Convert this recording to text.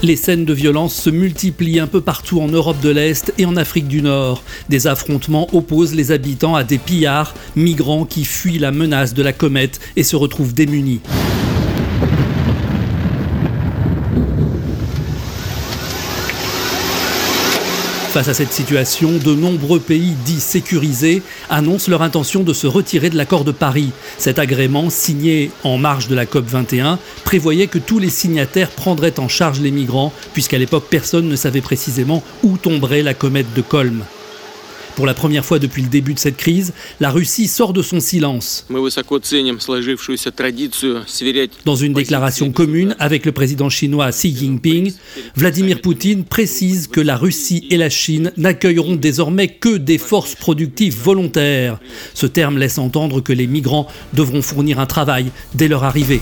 Les scènes de violence se multiplient un peu partout en Europe de l'Est et en Afrique du Nord. Des affrontements opposent les habitants à des pillards, migrants qui fuient la menace de la comète et se retrouvent démunis. Face à cette situation, de nombreux pays dits sécurisés annoncent leur intention de se retirer de l'accord de Paris. Cet agrément, signé en marge de la COP 21, prévoyait que tous les signataires prendraient en charge les migrants, puisqu'à l'époque personne ne savait précisément où tomberait la comète de Colm. Pour la première fois depuis le début de cette crise, la Russie sort de son silence. Dans une déclaration commune avec le président chinois Xi Jinping, Vladimir Poutine précise que la Russie et la Chine n'accueilleront désormais que des forces productives volontaires. Ce terme laisse entendre que les migrants devront fournir un travail dès leur arrivée.